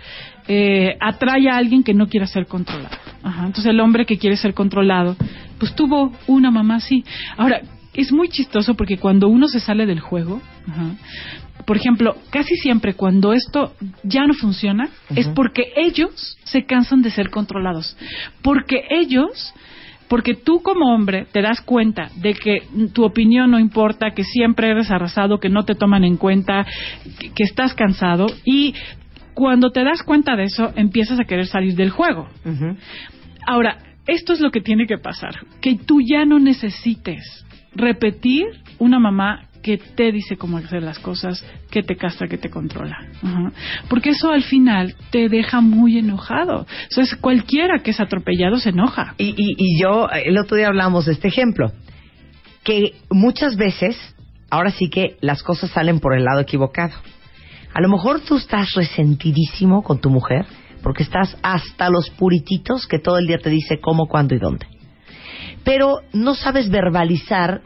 eh, atrae a alguien que no quiera ser controlado. Ajá. Entonces el hombre que quiere ser controlado, pues tuvo una mamá así. Ahora, es muy chistoso porque cuando uno se sale del juego, ajá, por ejemplo, casi siempre cuando esto ya no funciona, es porque ellos se cansan de ser controlados. Porque ellos porque tú como hombre te das cuenta de que tu opinión no importa, que siempre eres arrasado, que no te toman en cuenta, que, que estás cansado y cuando te das cuenta de eso empiezas a querer salir del juego. Ahora, esto es lo que tiene que pasar, que tú ya no necesites repetir una mamá que te dice cómo hacer las cosas, que te castra, que te controla. Porque eso al final te deja muy enojado. Entonces, cualquiera que es atropellado se enoja. Y, y, y yo, el otro día hablamos de este ejemplo, que muchas veces, ahora sí que las cosas salen por el lado equivocado. A lo mejor tú estás resentidísimo con tu mujer porque estás hasta los purititos que todo el día te dice cómo, cuándo y dónde. Pero no sabes verbalizar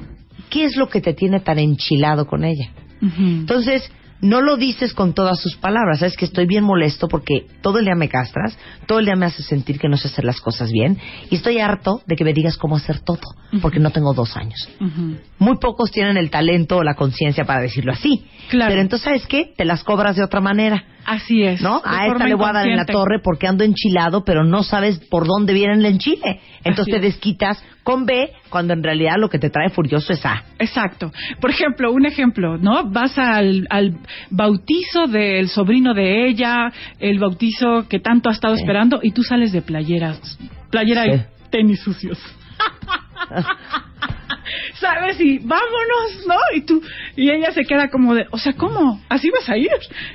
qué es lo que te tiene tan enchilado con ella. Entonces, no lo dices con todas sus palabras. Sabes que estoy bien molesto porque todo el día me castras, todo el día me haces sentir que no sé hacer las cosas bien y estoy harto de que me digas cómo hacer todo porque no tengo dos años. Muy pocos tienen el talento o la conciencia para decirlo así. Claro. Pero entonces, ¿sabes qué? Te las cobras de otra manera. Así es. ¿No? A esta le voy a dar en la torre porque ando enchilado, pero no sabes por dónde viene el enchile. Entonces te es. desquitas con B cuando en realidad lo que te trae furioso es A. Exacto. Por ejemplo, un ejemplo, ¿no? Vas al, al bautizo del sobrino de ella, el bautizo que tanto ha estado Sí. esperando, y tú sales de playeras, playera Sí. y tenis sucios. ¿Sabes? Y vámonos, ¿no? Y tú, y ella se queda como de, o sea, ¿cómo? ¿Así vas a ir?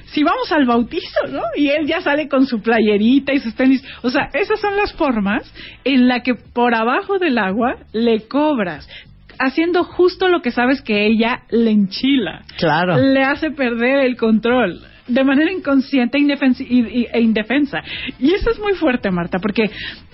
Si vamos al bautizo, ¿no? Y él ya sale con su playerita y sus tenis. O sea, esas son las formas en la que por abajo del agua le cobras. Haciendo justo lo que sabes que ella le enchila. Claro. Le hace perder el control. De manera inconsciente e e indefensa. Y eso es muy fuerte, Marta, porque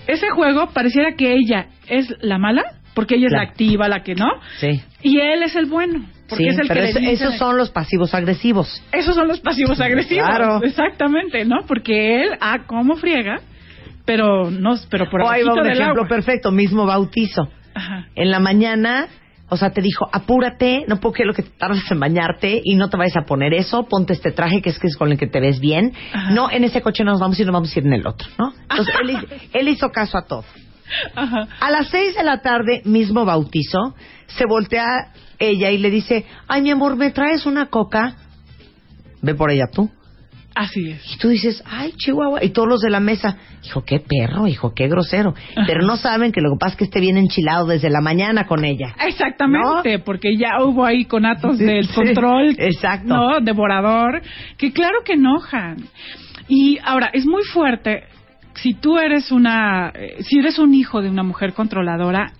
ese juego pareciera que ella es la mala, porque ella es la activa, la que no, Sí. y él es el bueno, porque Sí, es el pero que le dice- esos son los pasivos agresivos. esos son los pasivos agresivos, Claro. exactamente, ¿no? Porque él, ah, cómo friega, pero no, pero por O ahí va un del ejemplo agua. perfecto, mismo bautizo. Ajá. En la mañana, o sea, te dijo, apúrate, no puedo creer lo que te tardas en bañarte y no te vayas a poner eso, ponte este traje que es que es con el que te ves bien. Ajá. No, en ese coche no nos vamos ir, nos vamos a ir en el otro, ¿no? Entonces, él, él hizo caso a todo. Ajá. A las seis de la tarde, mismo bautizo, se voltea ella y le dice, ay, mi amor, ¿me traes una coca? Ve por ella tú. Así es. Y tú dices, ay, Chihuahua. Y todos los de la mesa, hijo, qué perro, hijo, qué grosero. Pero no saben que lo que pasa es que esté bien enchilado desde la mañana con ella. Exactamente, porque ya hubo ahí conatos Sí, del sí, control, exacto. ¿no? Devorador, que claro que enojan. Y ahora, es muy fuerte, si tú eres una, eh, si eres un hijo de una mujer controladora,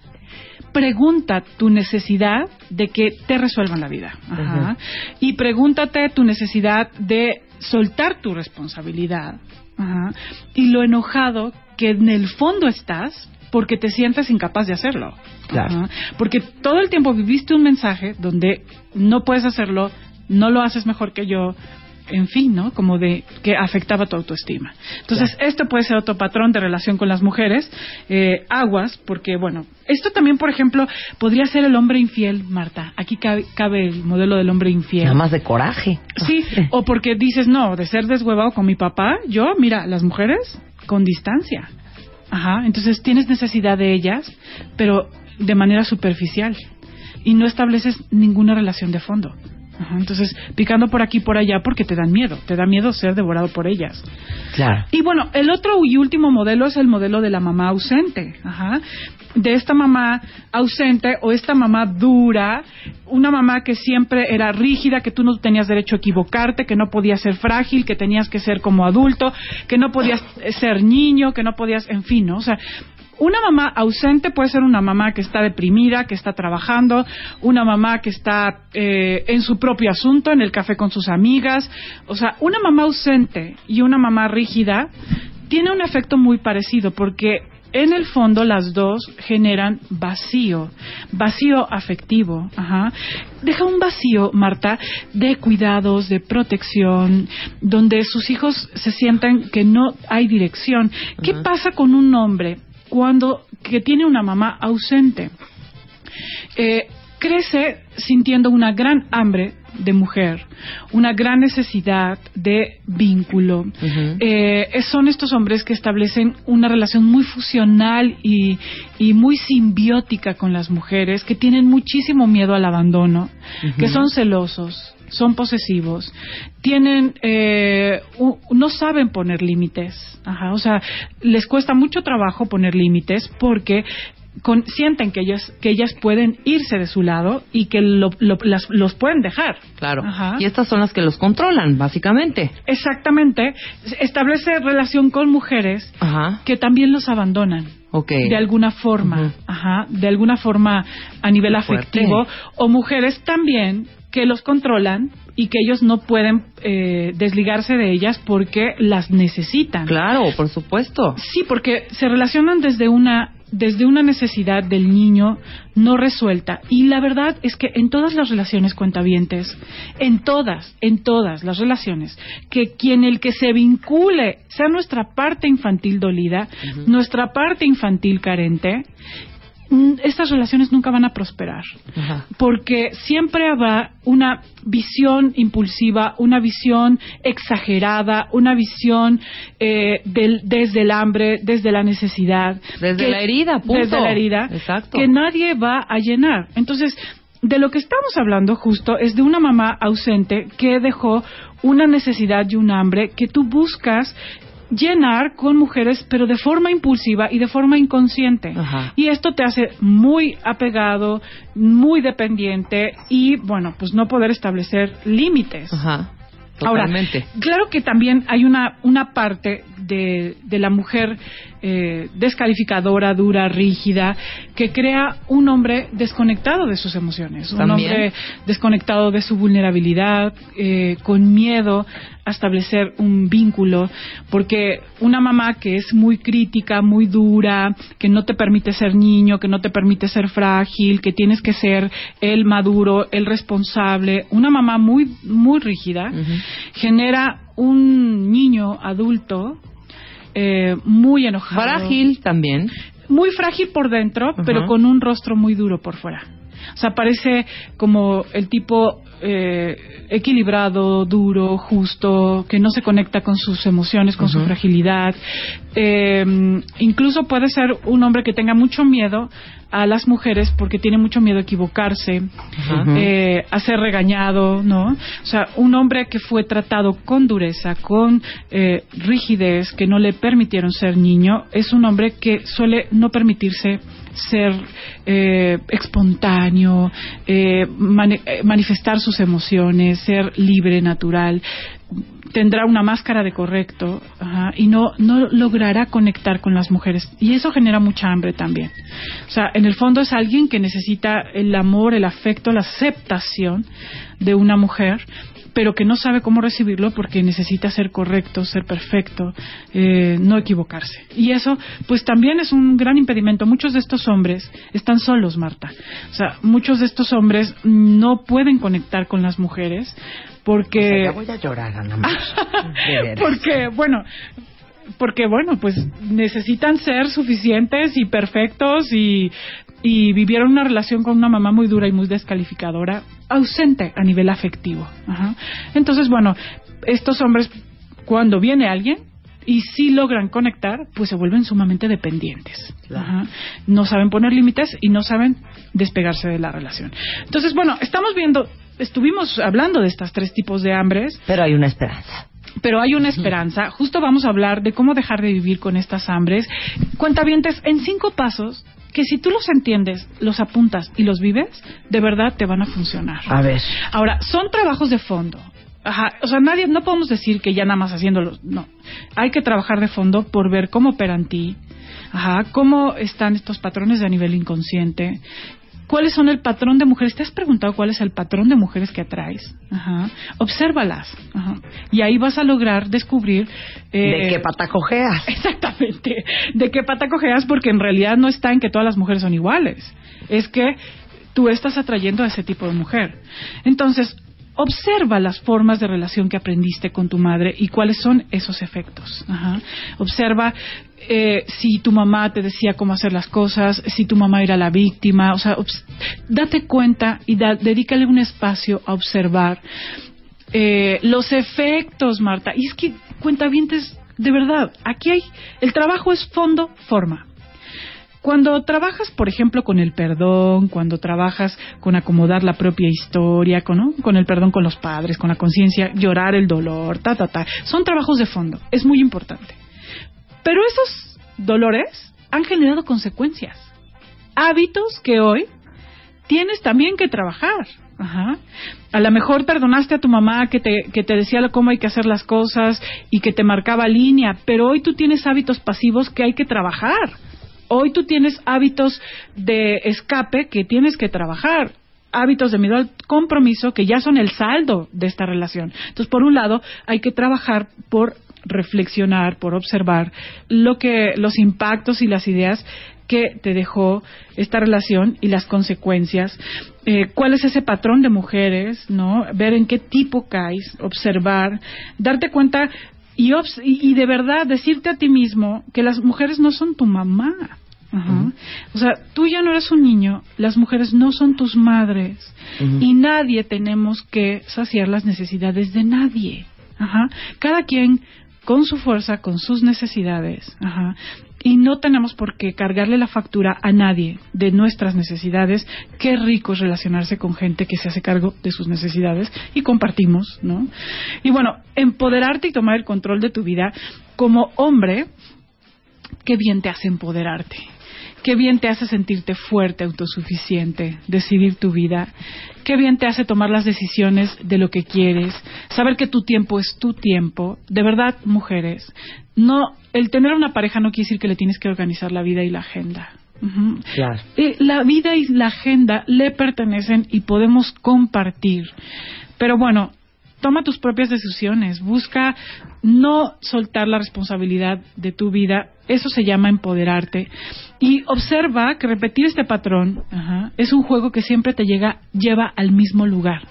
pregunta tu necesidad de que te resuelvan la vida. Ajá. Y pregúntate tu necesidad de soltar tu responsabilidad. Ajá. Y lo enojado que en el fondo estás porque te sientes incapaz de hacerlo. Claro. Ajá. Porque todo el tiempo viviste un mensaje donde no puedes hacerlo, no lo haces mejor que yo, en fin, ¿no? Como de que afectaba tu autoestima. Entonces, esto puede ser otro patrón de relación con las mujeres. Eh, aguas, porque, bueno, esto también, por ejemplo, podría ser el hombre infiel, Marta. Aquí cabe, cabe el modelo del hombre infiel. Nada más de coraje. Sí, o porque dices, no, de ser deshuevado con mi papá, yo, mira, las mujeres con distancia. Ajá, entonces tienes necesidad de ellas, pero de manera superficial. Y no estableces ninguna relación de fondo. Ajá, entonces, picando por aquí y por allá porque te dan miedo, te da miedo ser devorado por ellas. Claro. Y bueno, el otro y último modelo es el modelo de la mamá ausente. Ajá. De esta mamá ausente o esta mamá dura, una mamá que siempre era rígida, que tú no tenías derecho a equivocarte, que no podías ser frágil, que tenías que ser como adulto, que no podías ser niño, que no podías, en fin, ¿no? O sea, una mamá ausente puede ser una mamá que está deprimida, que está trabajando, una mamá que está eh, en su propio asunto, en el café con sus amigas. O sea, una mamá ausente y una mamá rígida tiene un efecto muy parecido porque en el fondo las dos generan vacío, vacío afectivo. Ajá. Deja un vacío, Marta, de cuidados, de protección, donde sus hijos se sientan que no hay dirección. ¿Qué pasa con un hombre cuando que tiene una mamá ausente? Eh, crece sintiendo una gran hambre de mujer, una gran necesidad de vínculo. Eh, son estos hombres que establecen una relación muy fusional y, y muy simbiótica con las mujeres, que tienen muchísimo miedo al abandono, que son celosos, son posesivos, tienen, eh, no saben poner límites, Ajá, o sea, les cuesta mucho trabajo poner límites porque con- sienten que ellas que ellas pueden irse de su lado y que lo- lo- las- los pueden dejar. Claro. Ajá. Y estas son las que los controlan, básicamente. Exactamente, establece relación con mujeres Ajá. que también los abandonan. Ok. De alguna forma, ajá, de alguna forma a nivel afectivo, o mujeres también que los controlan y que ellos no pueden eh, desligarse de ellas porque las necesitan. Claro, por supuesto. Sí, porque se relacionan desde una desde una necesidad del niño no resuelta. Y la verdad es que en todas las relaciones cuentavientes, en todas, en todas las relaciones, que quien el que se vincule sea nuestra parte infantil dolida, nuestra parte infantil carente, estas relaciones nunca van a prosperar. Ajá. Porque siempre habrá una visión impulsiva, una visión exagerada, una visión eh, del- desde el hambre, desde la necesidad. Desde la herida, punto. Desde la herida. Exacto. Que nadie va a llenar. Entonces, de lo que estamos hablando justo es de una mamá ausente que dejó una necesidad y un hambre que tú buscas llenar con mujeres, pero de forma impulsiva y de forma inconsciente. Ajá. Y esto te hace muy apegado, muy dependiente y, bueno, pues no poder establecer límites. Ajá. Ahora, Totalmente. claro que también hay una, una parte de, de la mujer eh, descalificadora, dura, rígida, que crea un hombre desconectado de sus emociones, un hombre desconectado de su vulnerabilidad, eh, con miedo a establecer un vínculo, porque una mamá que es muy crítica, muy dura, que no te permite ser niño, que no te permite ser frágil, que tienes que ser el maduro, el responsable, una mamá muy muy rígida, genera un niño adulto eh, muy enojado, Frágil también. muy frágil por dentro, pero con un rostro muy duro por fuera. O sea, parece como el tipo eh, equilibrado, duro, justo, que no se conecta con sus emociones, con su fragilidad. Eh, incluso puede ser un hombre que tenga mucho miedo a las mujeres porque tiene mucho miedo a equivocarse, eh, a ser regañado, ¿no? O sea, un hombre que fue tratado con dureza, con eh, rigidez, que no le permitieron ser niño, es un hombre que suele no permitirse ser eh, espontáneo, eh, eh, manifestar sus emociones, ser libre, natural. Tendrá una máscara de correcto ajá, y no, no logrará conectar con las mujeres. Y eso genera mucha hambre también. O sea, en el fondo es alguien que necesita el amor, el afecto, la aceptación de una mujer pero que no sabe cómo recibirlo porque necesita ser correcto, ser perfecto, eh, no equivocarse. Y eso, pues también es un gran impedimento. Muchos de estos hombres están solos, Marta. O sea, muchos de estos hombres no pueden conectar con las mujeres porque... Ya voy a llorar, Ana porque, bueno, porque bueno, pues necesitan ser suficientes y perfectos y, y vivieron una relación con una mamá muy dura y muy descalificadora, ausente a nivel afectivo. Ajá. Entonces, bueno, estos hombres, cuando viene alguien y sí logran conectar, pues se vuelven sumamente dependientes. Claro. Ajá. No saben poner límites y no saben despegarse de la relación. Entonces, bueno, estamos viendo, estuvimos hablando de estos tres tipos de hambres Pero hay una esperanza. Pero hay una esperanza. Justo vamos a hablar de cómo dejar de vivir con estas hambres. Cuentavientes, en cinco pasos que si tú los entiendes, los apuntas y los vives, de verdad te van a funcionar. A ver. Ahora, son trabajos de fondo. Ajá, o sea, nadie, no podemos decir que ya nada más haciéndolos, no. Hay que trabajar de fondo por ver cómo operan ti, ajá, cómo están estos patrones a nivel inconsciente, cuáles son el patrón de mujeres. ¿Te has preguntado cuál es el patrón de mujeres que atraes? Ajá. Obsérvalas. Ajá. Y ahí vas a lograr descubrir... eh, ¿De qué pata cojeas? Exactamente. ¿De qué pata cojeas? Porque en realidad no está en que todas las mujeres son iguales. Es que tú estás atrayendo a ese tipo de mujer. Entonces, observa las formas de relación que aprendiste con tu madre y cuáles son esos efectos. Ajá. Observa eh, si tu mamá te decía cómo hacer las cosas, si tu mamá era la víctima. O sea, date cuenta y da- dedícale un espacio a observar eh, los efectos, Marta. Y es que, cuentavientes, de verdad, aquí hay, el trabajo es fondo, forma. Cuando trabajas, por ejemplo, con el perdón, cuando trabajas con acomodar la propia historia, con, el perdón con los padres, con la conciencia, llorar el dolor, ta, ta, ta, son trabajos de fondo, es muy importante. Pero esos dolores han generado consecuencias, hábitos que hoy tienes también que trabajar. Ajá. A lo mejor perdonaste a tu mamá que te, que te decía cómo hay que hacer las cosas y que te marcaba línea, pero hoy tú tienes hábitos pasivos que hay que trabajar. Hoy tú tienes hábitos de escape que tienes que trabajar. hábitos de miedo al compromiso que ya son el saldo de esta relación. Entonces, por un lado, hay que trabajar por reflexionar, por observar lo que los impactos y las ideas que te dejó esta relación y las consecuencias. Eh, ¿Cuál es ese patrón de mujeres? ¿No? Ver en qué tipo caes, observar, darte cuenta y, y de verdad decirte a ti mismo que las mujeres no son tu mamá. O sea, tú ya no eres un niño, las mujeres no son tus madres y nadie tenemos que saciar las necesidades de nadie. Ajá. Cada quien con su fuerza, con sus necesidades. Ajá. Y no tenemos por qué cargarle la factura a nadie de nuestras necesidades. Qué rico es relacionarse con gente que se hace cargo de sus necesidades y compartimos, ¿no? Y bueno, empoderarte y tomar el control de tu vida como hombre, qué bien te hace empoderarte. Qué bien te hace sentirte fuerte, autosuficiente, decidir tu vida. Qué bien te hace tomar las decisiones de lo que quieres, saber que tu tiempo es tu tiempo. De verdad, mujeres, no el tener una pareja no quiere decir que le tienes que organizar la vida y la agenda. claro. Eh, la vida y la agenda le pertenecen y podemos compartir. Pero bueno, toma tus propias decisiones, busca no soltar la responsabilidad de tu vida, eso se llama empoderarte. Y observa que repetir este patrón es un juego que siempre te llega, lleva al mismo lugar.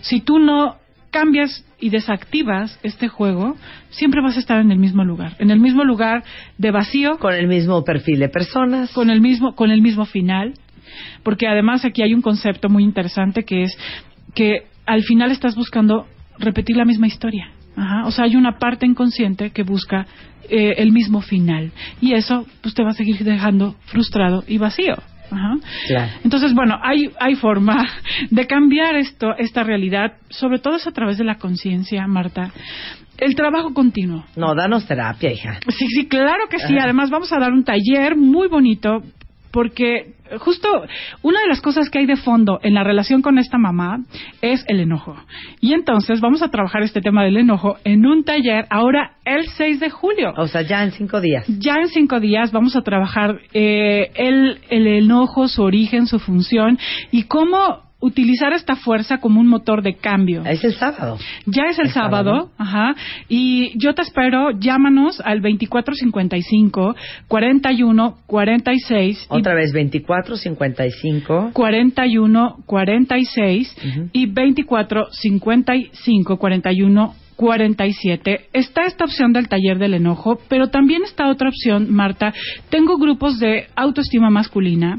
Si tú no cambias y desactivas este juego, siempre vas a estar en el mismo lugar, en el mismo lugar de vacío, con el mismo perfil de personas, con el mismo con el mismo final, porque además aquí hay un concepto muy interesante que es que al final estás buscando repetir la misma historia. O sea, hay una parte inconsciente que busca eh, el mismo final. Y eso, pues te va a seguir dejando frustrado y vacío. Entonces, bueno, hay, hay forma de cambiar esto, esta realidad, sobre todo es a través de la conciencia, Marta. El trabajo continuo. No, danos terapia, hija. Sí, sí, claro que sí. Además, vamos a dar un taller muy bonito porque justo una de las cosas que hay de fondo en la relación con esta mamá es el enojo. Y entonces vamos a trabajar este tema del enojo en un taller ahora el 6 de julio. O sea, ya en cinco días. Ya en cinco días vamos a trabajar eh, el, el enojo, su origen, su función y cómo utilizar esta fuerza como un motor de cambio. Es el sábado. Ya es el, sábado, ajá. Y yo te espero, llámanos al 2455 41 46 Otra vez 2455 41 46 y 24 55 41 47. Está esta opción del taller del enojo, pero también está otra opción, Marta. Tengo grupos de autoestima masculina,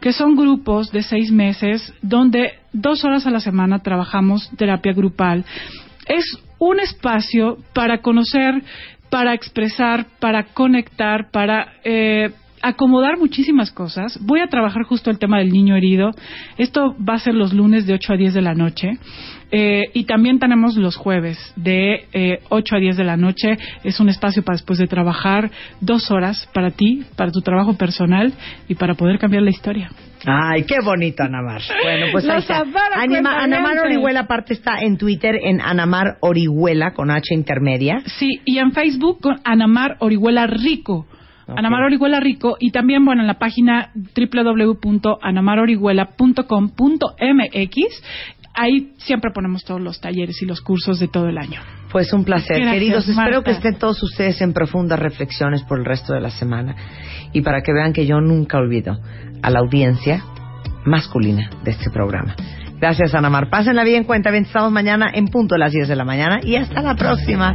que son grupos de seis meses, donde dos horas a la semana trabajamos terapia grupal. Es un espacio para conocer, para expresar, para conectar, para eh, acomodar muchísimas cosas. Voy a trabajar justo el tema del niño herido. Esto va a ser los lunes de 8 a 10 de la noche. Eh, y también tenemos los jueves de eh, 8 a 10 de la noche. Es un espacio para después de trabajar dos horas para ti, para tu trabajo personal y para poder cambiar la historia. Ay, qué bonito, Anamar. Bueno, pues ahí está. Anima, Anamar Orihuela, aparte está en Twitter en Anamar Orihuela con H intermedia. Sí, y en Facebook con Anamar Orihuela Rico. Anamar Orihuela Rico y también, bueno, en la página www.anamarorihuela.com.mx ahí siempre ponemos todos los talleres y los cursos de todo el año. Pues un placer, queridos. Espero que estén todos ustedes en profundas reflexiones por el resto de la semana y para que vean que yo nunca olvido a la audiencia masculina de este programa. Gracias, Ana Mar. Pásenla bien, cuenta bien. Estamos mañana en punto a las 10 de la mañana y hasta la próxima.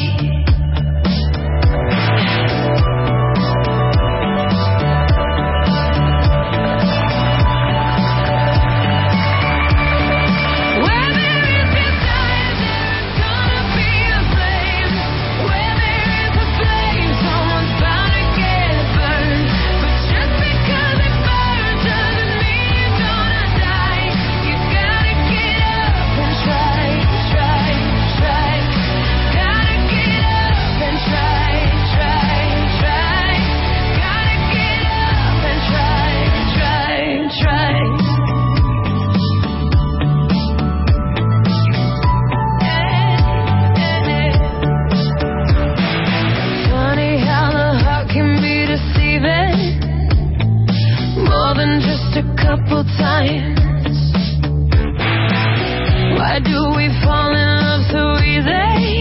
a couple times. Why do we fall in love so easy?